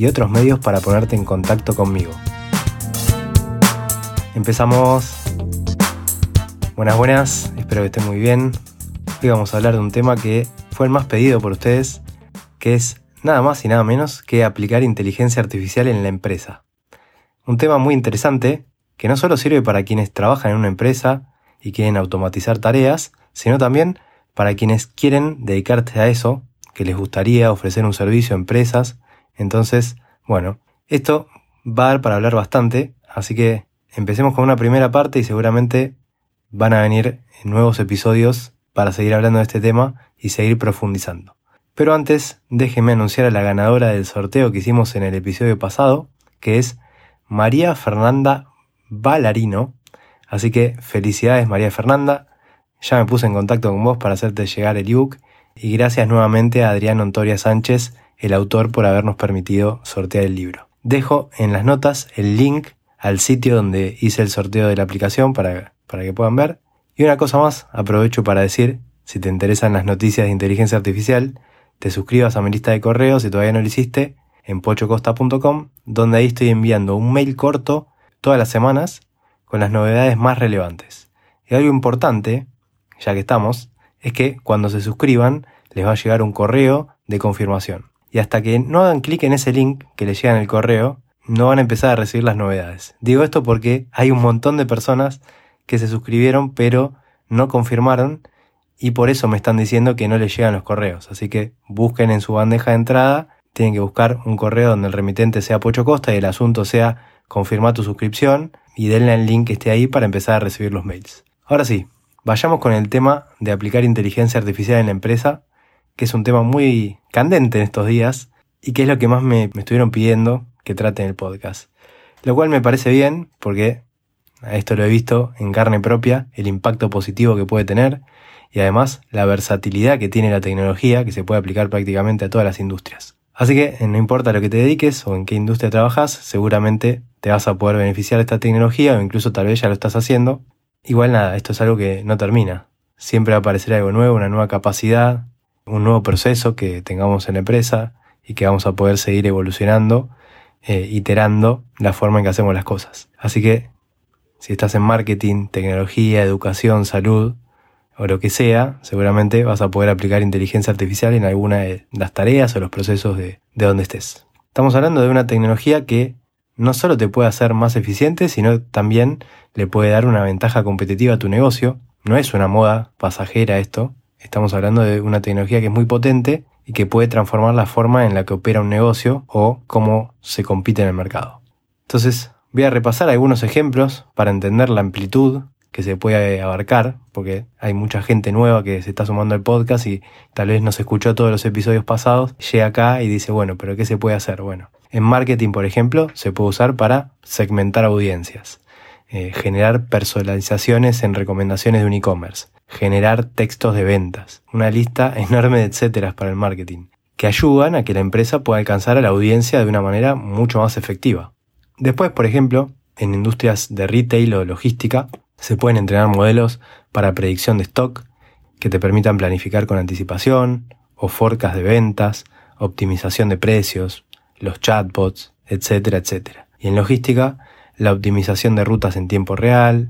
y otros medios para ponerte en contacto conmigo. Empezamos. Buenas, buenas, espero que estén muy bien. Hoy vamos a hablar de un tema que fue el más pedido por ustedes, que es nada más y nada menos que aplicar inteligencia artificial en la empresa. Un tema muy interesante que no solo sirve para quienes trabajan en una empresa y quieren automatizar tareas, sino también para quienes quieren dedicarse a eso, que les gustaría ofrecer un servicio a empresas. Entonces, bueno, esto va a dar para hablar bastante, así que empecemos con una primera parte y seguramente van a venir nuevos episodios para seguir hablando de este tema y seguir profundizando. Pero antes, déjenme anunciar a la ganadora del sorteo que hicimos en el episodio pasado, que es María Fernanda Ballarino. Así que felicidades María Fernanda, ya me puse en contacto con vos para hacerte llegar el ebook y gracias nuevamente a Adrián Ontoria Sánchez, el autor, por habernos permitido sortear el libro. Dejo en las notas el link al sitio donde hice el sorteo de la aplicación para, para que puedan ver. Y una cosa más, aprovecho para decir, si te interesan las noticias de inteligencia artificial, te suscribas a mi lista de correos si todavía no lo hiciste en pochocosta.com, donde ahí estoy enviando un mail corto todas las semanas con las novedades más relevantes. Y algo importante ya que estamos, es que cuando se suscriban les va a llegar un correo de confirmación. Y hasta que no hagan clic en ese link que les llega en el correo, no van a empezar a recibir las novedades. Digo esto porque hay un montón de personas que se suscribieron pero no confirmaron y por eso me están diciendo que no les llegan los correos. Así que busquen en su bandeja de entrada, tienen que buscar un correo donde el remitente sea Pocho Costa y el asunto sea confirmar tu suscripción y denle el link que esté ahí para empezar a recibir los mails. Ahora sí, Vayamos con el tema de aplicar inteligencia artificial en la empresa, que es un tema muy candente en estos días y que es lo que más me, estuvieron pidiendo que trate en el podcast. Lo cual me parece bien porque a esto lo he visto en carne propia, el impacto positivo que puede tener y además la versatilidad que tiene la tecnología que se puede aplicar prácticamente a todas las industrias. Así que no importa lo que te dediques o en qué industria trabajas, seguramente te vas a poder beneficiar de esta tecnología o incluso tal vez ya lo estás haciendo Igual nada, esto es algo que no termina. Siempre va a aparecer algo nuevo, una nueva capacidad, un nuevo proceso que tengamos en la empresa y que vamos a poder seguir evolucionando, eh, iterando la forma en que hacemos las cosas. Así que si estás en marketing, tecnología, educación, salud o lo que sea, seguramente vas a poder aplicar inteligencia artificial en alguna de las tareas o los procesos de, de donde estés. Estamos hablando de una tecnología que no solo te puede hacer más eficiente, sino también le puede dar una ventaja competitiva a tu negocio. No es una moda pasajera esto, estamos hablando de una tecnología que es muy potente y que puede transformar la forma en la que opera un negocio o cómo se compite en el mercado. Entonces, voy a repasar algunos ejemplos para entender la amplitud que se puede abarcar, porque hay mucha gente nueva que se está sumando al podcast y tal vez no se escuchó todos los episodios pasados, llega acá y dice, bueno, pero ¿qué se puede hacer? Bueno, en marketing, por ejemplo, se puede usar para segmentar audiencias, eh, generar personalizaciones en recomendaciones de un e-commerce, generar textos de ventas, una lista enorme de etcéteras para el marketing, que ayudan a que la empresa pueda alcanzar a la audiencia de una manera mucho más efectiva. Después, por ejemplo, en industrias de retail o logística, se pueden entrenar modelos para predicción de stock que te permitan planificar con anticipación, o forecast de ventas, optimización de precios, los chatbots, etcétera, etcétera. Y en logística, la optimización de rutas en tiempo real,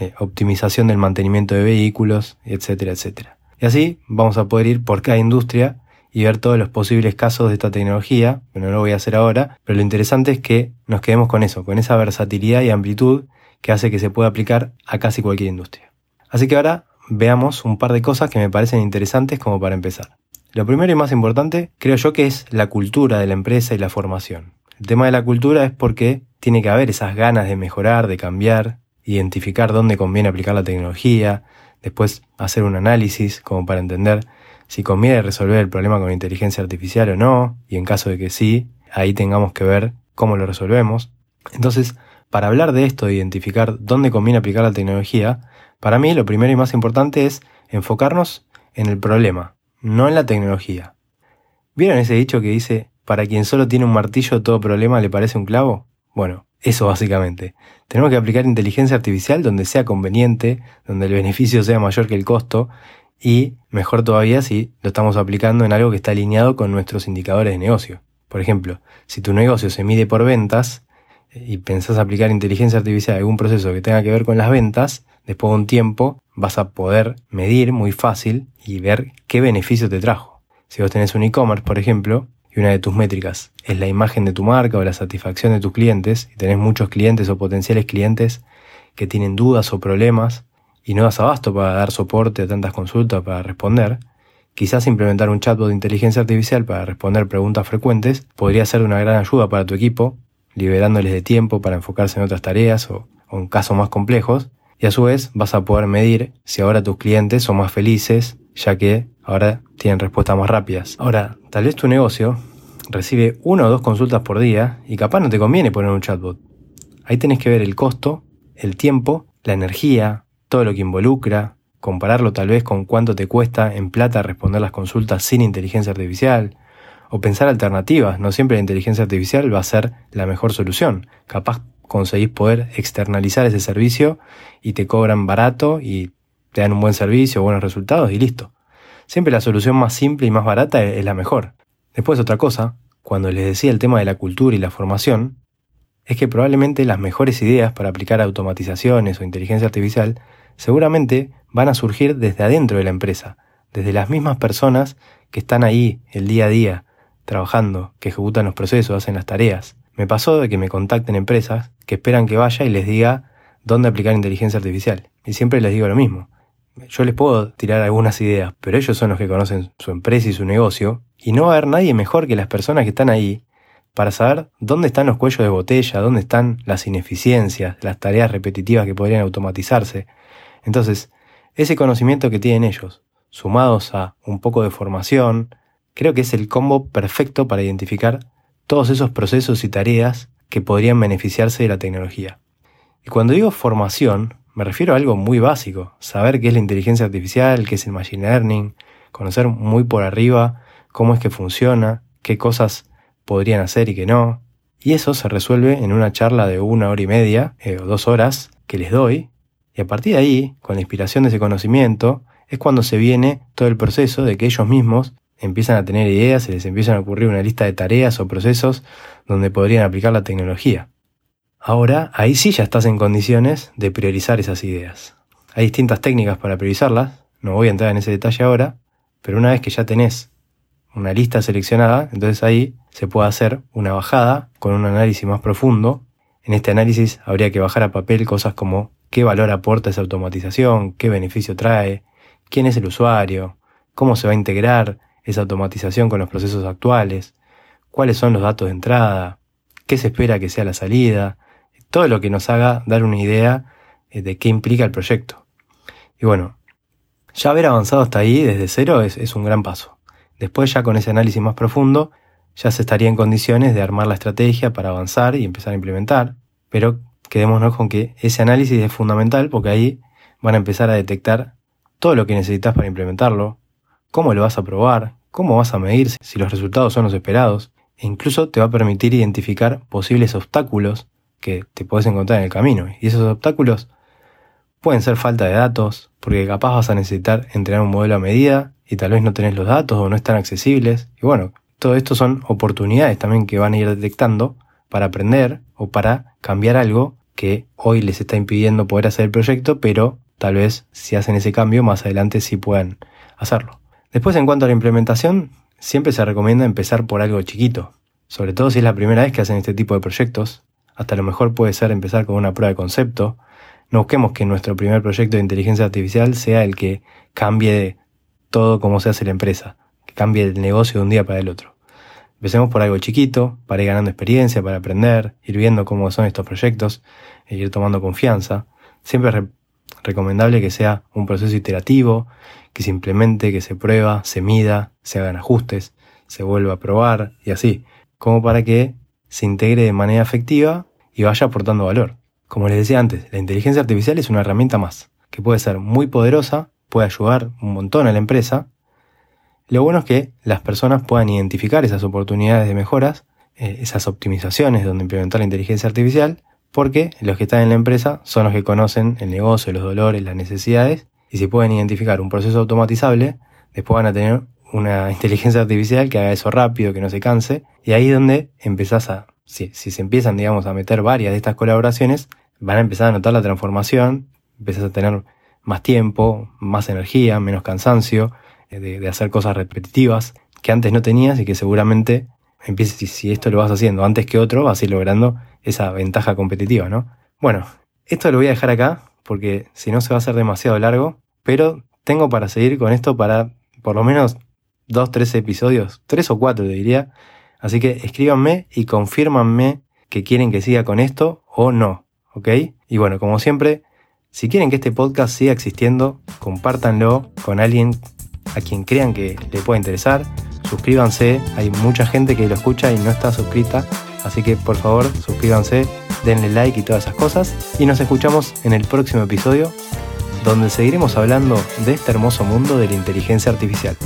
eh, optimización del mantenimiento de vehículos, etcétera, etcétera. Y así vamos a poder ir por cada industria y ver todos los posibles casos de esta tecnología, que no lo voy a hacer ahora, pero lo interesante es que nos quedemos con eso, con esa versatilidad y amplitud que hace que se pueda aplicar a casi cualquier industria. Así que ahora veamos un par de cosas que me parecen interesantes como para empezar. Lo primero y más importante creo yo que es la cultura de la empresa y la formación. El tema de la cultura es porque tiene que haber esas ganas de mejorar, de cambiar, identificar dónde conviene aplicar la tecnología, después hacer un análisis como para entender si conviene resolver el problema con inteligencia artificial o no, y en caso de que sí, ahí tengamos que ver cómo lo resolvemos. Entonces, para hablar de esto, de identificar dónde conviene aplicar la tecnología, para mí lo primero y más importante es enfocarnos en el problema, no en la tecnología. ¿Vieron ese dicho que dice, para quien solo tiene un martillo todo problema le parece un clavo? Bueno, eso básicamente. Tenemos que aplicar inteligencia artificial donde sea conveniente, donde el beneficio sea mayor que el costo y mejor todavía si lo estamos aplicando en algo que está alineado con nuestros indicadores de negocio. Por ejemplo, si tu negocio se mide por ventas eh, y pensás aplicar inteligencia artificial a algún proceso que tenga que ver con las ventas, después de un tiempo vas a poder medir muy fácil y ver qué beneficio te trajo. Si vos tenés un e-commerce, por ejemplo, una de tus métricas. Es la imagen de tu marca o la satisfacción de tus clientes, y tenés muchos clientes o potenciales clientes que tienen dudas o problemas y no das abasto para dar soporte a tantas consultas para responder, quizás implementar un chatbot de inteligencia artificial para responder preguntas frecuentes podría ser una gran ayuda para tu equipo, liberándoles de tiempo para enfocarse en otras tareas o, o en casos más complejos, y a su vez vas a poder medir si ahora tus clientes son más felices, ya que ahora tienen respuestas más rápidas. Ahora, tal vez tu negocio recibe una o dos consultas por día y capaz no te conviene poner un chatbot. Ahí tenés que ver el costo, el tiempo, la energía, todo lo que involucra, compararlo tal vez con cuánto te cuesta en plata responder las consultas sin inteligencia artificial, o pensar alternativas, no siempre la inteligencia artificial va a ser la mejor solución. Capaz conseguís poder externalizar ese servicio y te cobran barato y te dan un buen servicio, buenos resultados y listo. Siempre la solución más simple y más barata es la mejor. Después otra cosa, cuando les decía el tema de la cultura y la formación, es que probablemente las mejores ideas para aplicar automatizaciones o inteligencia artificial seguramente van a surgir desde adentro de la empresa, desde las mismas personas que están ahí el día a día, trabajando, que ejecutan los procesos, hacen las tareas. Me pasó de que me contacten empresas que esperan que vaya y les diga dónde aplicar inteligencia artificial. Y siempre les digo lo mismo. Yo les puedo tirar algunas ideas, pero ellos son los que conocen su empresa y su negocio, y no va a haber nadie mejor que las personas que están ahí para saber dónde están los cuellos de botella, dónde están las ineficiencias, las tareas repetitivas que podrían automatizarse, entonces, ese conocimiento que tienen ellos, sumados a un poco de formación, creo que es el combo perfecto para identificar todos esos procesos y tareas que podrían beneficiarse de la tecnología. Y cuando digo formación, me refiero a algo muy básico, saber qué es la inteligencia artificial, qué es el machine learning, conocer muy por arriba cómo es que funciona, qué cosas podrían hacer y qué no. Y eso se resuelve en una charla de una hora y media eh, o dos horas que les doy y a partir de ahí, con la inspiración de ese conocimiento, es cuando se viene todo el proceso de que ellos mismos empiezan a tener ideas, se les empiezan a ocurrir una lista de tareas o procesos donde podrían aplicar la tecnología. Ahora, ahí sí ya estás en condiciones de priorizar esas ideas. Hay distintas técnicas para priorizarlas, no voy a entrar en ese detalle ahora, pero una vez que ya tenés una lista seleccionada, entonces ahí se puede hacer una bajada con un análisis más profundo. En este análisis habría que bajar a papel cosas como qué valor aporta esa automatización, qué beneficio trae, quién es el usuario, cómo se va a integrar esa automatización con los procesos actuales, cuáles son los datos de entrada, qué se espera que sea la salida, todo lo que nos haga dar una idea eh, de qué implica el proyecto. Y bueno, ya haber avanzado hasta ahí desde cero es, es un gran paso. Después ya con ese análisis más profundo, ya se estaría en condiciones de armar la estrategia para avanzar y empezar a implementar, pero quedémonos con que ese análisis es fundamental porque ahí van a empezar a detectar todo lo que necesitas para implementarlo, cómo lo vas a probar, cómo vas a medir si los resultados son los esperados, e incluso te va a permitir identificar posibles obstáculos que te puedes encontrar en el camino. Y esos obstáculos pueden ser falta de datos, porque capaz vas a necesitar entrenar un modelo a medida y tal vez no tenés los datos o no están accesibles. Y bueno, todo esto son oportunidades también que van a ir detectando para aprender o para cambiar algo que hoy les está impidiendo poder hacer el proyecto, pero tal vez si hacen ese cambio más adelante sí puedan hacerlo. Después en cuanto a la implementación, siempre se recomienda empezar por algo chiquito, sobre todo si es la primera vez que hacen este tipo de proyectos. Hasta lo mejor puede ser empezar con una prueba de concepto. No busquemos que nuestro primer proyecto de inteligencia artificial sea el que cambie todo como se hace la empresa, que cambie el negocio de un día para el otro. Empecemos por algo chiquito, para ir ganando experiencia, para aprender, ir viendo cómo son estos proyectos, e ir tomando confianza. Siempre recomendable que sea un proceso iterativo, que se implemente, que se prueba, se mida, se hagan ajustes, se vuelva a probar y así, como para que se integre de manera efectiva y vaya aportando valor. Como les decía antes, la inteligencia artificial es una herramienta más, que puede ser muy poderosa, puede ayudar un montón a la empresa. Lo bueno es que las personas puedan identificar esas oportunidades de mejoras, eh, esas optimizaciones donde implementar la inteligencia artificial, porque los que están en la empresa son los que conocen el negocio, los dolores, las necesidades, y si pueden identificar un proceso automatizable, después van a tener una inteligencia artificial que haga eso rápido, que no se canse, y ahí es donde empezás a, si, se empiezan, digamos, a meter varias de estas colaboraciones, van a empezar a notar la transformación, empezás a tener más tiempo, más energía, menos cansancio, eh, de, hacer cosas repetitivas que antes no tenías y que seguramente empieces, si esto lo vas haciendo antes que otro, vas a ir logrando esa ventaja competitiva, ¿no? Bueno, esto lo voy a dejar acá porque si no se va a hacer demasiado largo, pero tengo para seguir con esto para por lo menos dos, tres episodios, tres o cuatro diría. Así que escríbanme y confírmanme que quieren que siga con esto o no, ¿ok? Y bueno, como siempre, si quieren que este podcast siga existiendo, compártanlo con alguien a quien crean que le pueda interesar. Suscríbanse, hay mucha gente que lo escucha y no está suscrita, así que por favor suscríbanse, denle like y todas esas cosas. Y nos escuchamos en el próximo episodio, donde seguiremos hablando de este hermoso mundo de la inteligencia artificial.